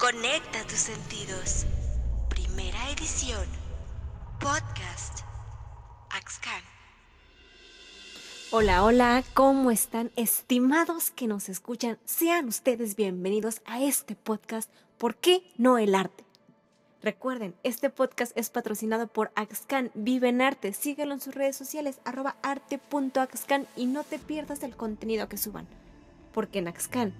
Conecta tus sentidos. Primera edición. Podcast. Axcan. Hola, hola, ¿cómo están estimados que nos escuchan? Sean ustedes bienvenidos a este podcast ¿Por qué no el arte? Recuerden, este podcast es patrocinado por Axcan Vive en Arte. Síguelo en sus redes sociales, arroba arte.axcan y no te pierdas el contenido que suban. Porque en Axcan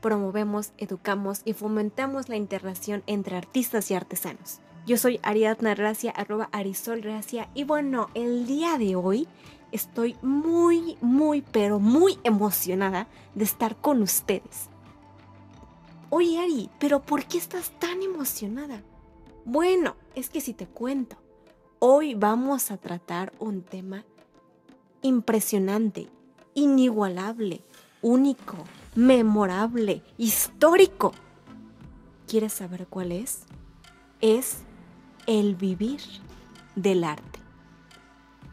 promovemos, educamos y fomentamos la interacción entre artistas y artesanos. Yo soy Ariadna Gracia, arroba Arisol Gracia, y bueno, el día de hoy estoy muy, muy, pero muy emocionada de estar con ustedes. Oye Ari, pero ¿por qué estás tan emocionada? Bueno, es que si te cuento, hoy vamos a tratar un tema impresionante, inigualable, único, memorable, histórico. ¿Quieres saber cuál es? Es el vivir del arte.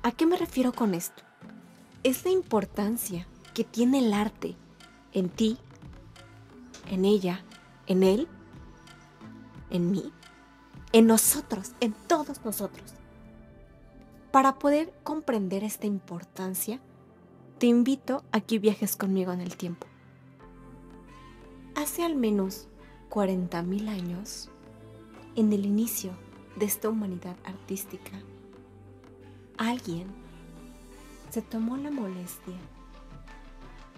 ¿A qué me refiero con esto? Es la importancia que tiene el arte en ti, en ella, en él, en mí, en nosotros, en todos nosotros. Para poder comprender esta importancia, te invito a que viajes conmigo en el tiempo. Hace al menos 40.000 años, en el inicio de esta humanidad artística, alguien se tomó la molestia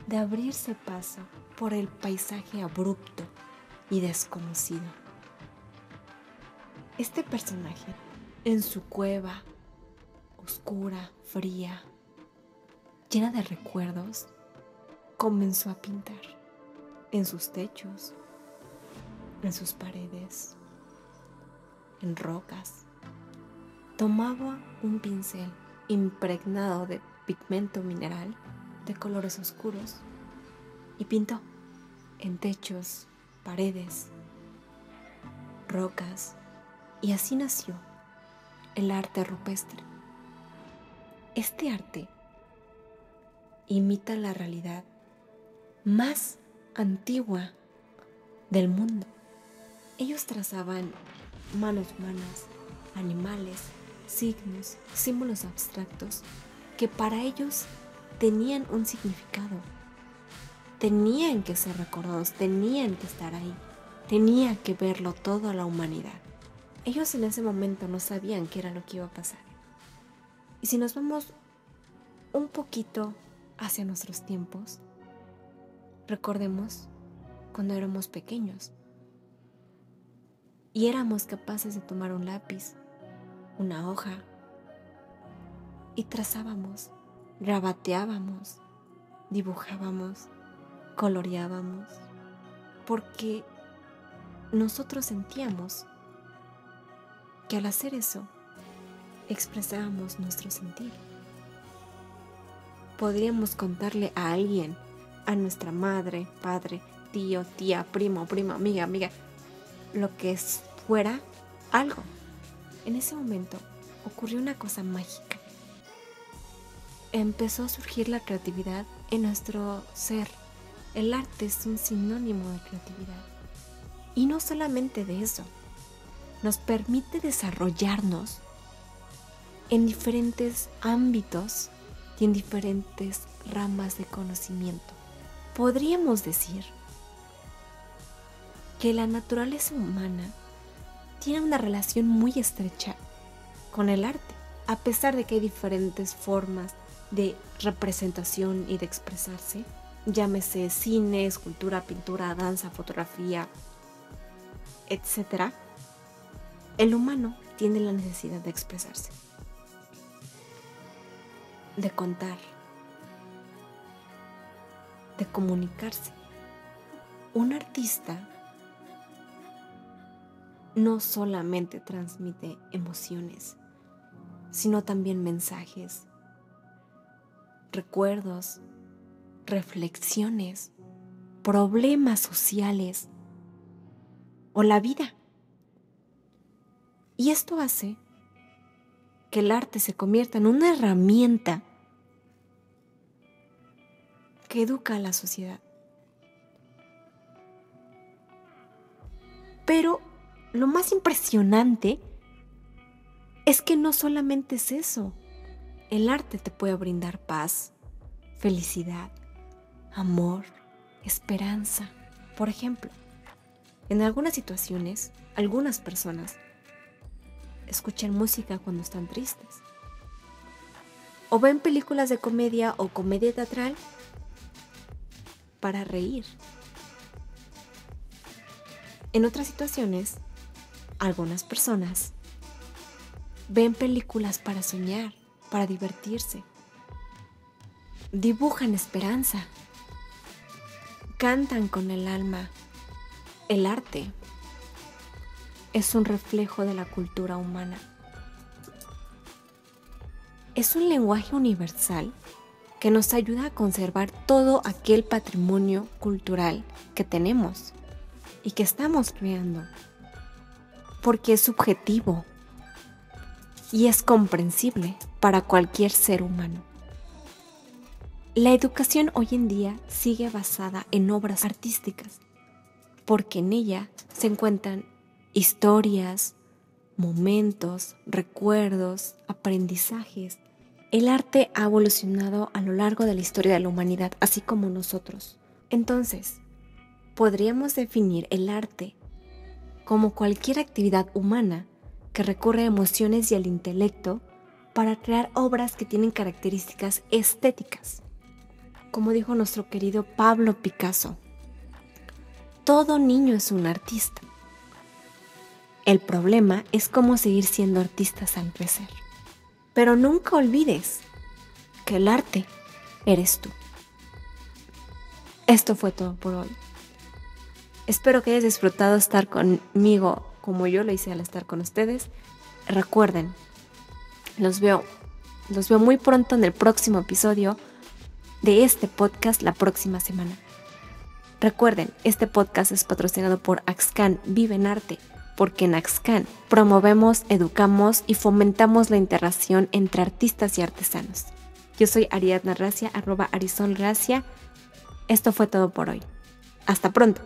de abrirse paso por el paisaje abrupto y desconocido. Este personaje, en su cueva, oscura, fría, llena de recuerdos, comenzó a pintar en sus techos, en sus paredes, en rocas. Tomaba un pincel impregnado de pigmento mineral de colores oscuros y pintó en techos, paredes, rocas y así nació el arte rupestre. Este arte imita la realidad más antigua del mundo. Ellos trazaban manos humanas, animales, signos, símbolos abstractos que para ellos tenían un significado. Tenían que ser recordados, tenían que estar ahí, tenía que verlo toda la humanidad. Ellos en ese momento no sabían qué era lo que iba a pasar. Y si nos vamos un poquito hacia nuestros tiempos, recordemos cuando éramos pequeños y éramos capaces de tomar un lápiz, una hoja y trazábamos, grabateábamos, dibujábamos, coloreábamos, porque nosotros sentíamos que al hacer eso expresábamos nuestro sentir. Podríamos contarle a alguien, a nuestra madre, padre, tío, tía, primo, prima, amiga, amiga, lo que fuera algo. En ese momento ocurrió una cosa mágica. Empezó a surgir la creatividad en nuestro ser. El arte es un sinónimo de creatividad. Y no solamente de eso, nos permite desarrollarnos en diferentes ámbitos y en diferentes ramas de conocimiento. Podríamos decir que la naturaleza humana tiene una relación muy estrecha con el arte, a pesar de que hay diferentes formas de representación y de expresarse, llámese cine, escultura, pintura, danza, fotografía, etc., el humano tiene la necesidad de expresarse de contar, de comunicarse. Un artista no solamente transmite emociones, sino también mensajes, recuerdos, reflexiones, problemas sociales o la vida. Y esto hace que el arte se convierta en una herramienta que educa a la sociedad. Pero lo más impresionante es que no solamente es eso. El arte te puede brindar paz, felicidad, amor, esperanza. Por ejemplo, en algunas situaciones, algunas personas escuchan música cuando están tristes. O ven películas de comedia o comedia teatral para reír. En otras situaciones, algunas personas ven películas para soñar, para divertirse. Dibujan esperanza. Cantan con el alma. El arte es un reflejo de la cultura humana. Es un lenguaje universal que nos ayuda a conservar todo aquel patrimonio cultural que tenemos y que estamos creando, porque es subjetivo y es comprensible para cualquier ser humano. La educación hoy en día sigue basada en obras artísticas, porque en ella se encuentran historias, momentos, recuerdos, aprendizajes. El arte ha evolucionado a lo largo de la historia de la humanidad, así como nosotros. Entonces, podríamos definir el arte como cualquier actividad humana que recurre a emociones y al intelecto para crear obras que tienen características estéticas. Como dijo nuestro querido Pablo Picasso, todo niño es un artista. El problema es cómo seguir siendo artistas al crecer. Pero nunca olvides que el arte eres tú. Esto fue todo por hoy. Espero que hayas disfrutado estar conmigo como yo lo hice al estar con ustedes. Recuerden, los veo, los veo muy pronto en el próximo episodio de este podcast la próxima semana. Recuerden, este podcast es patrocinado por Axcan Vive en Arte, porque en Axcan promovemos, educamos y fomentamos la interacción entre artistas y artesanos. Yo soy Ariadna Racia, arroba Arizon Esto fue todo por hoy. Hasta pronto.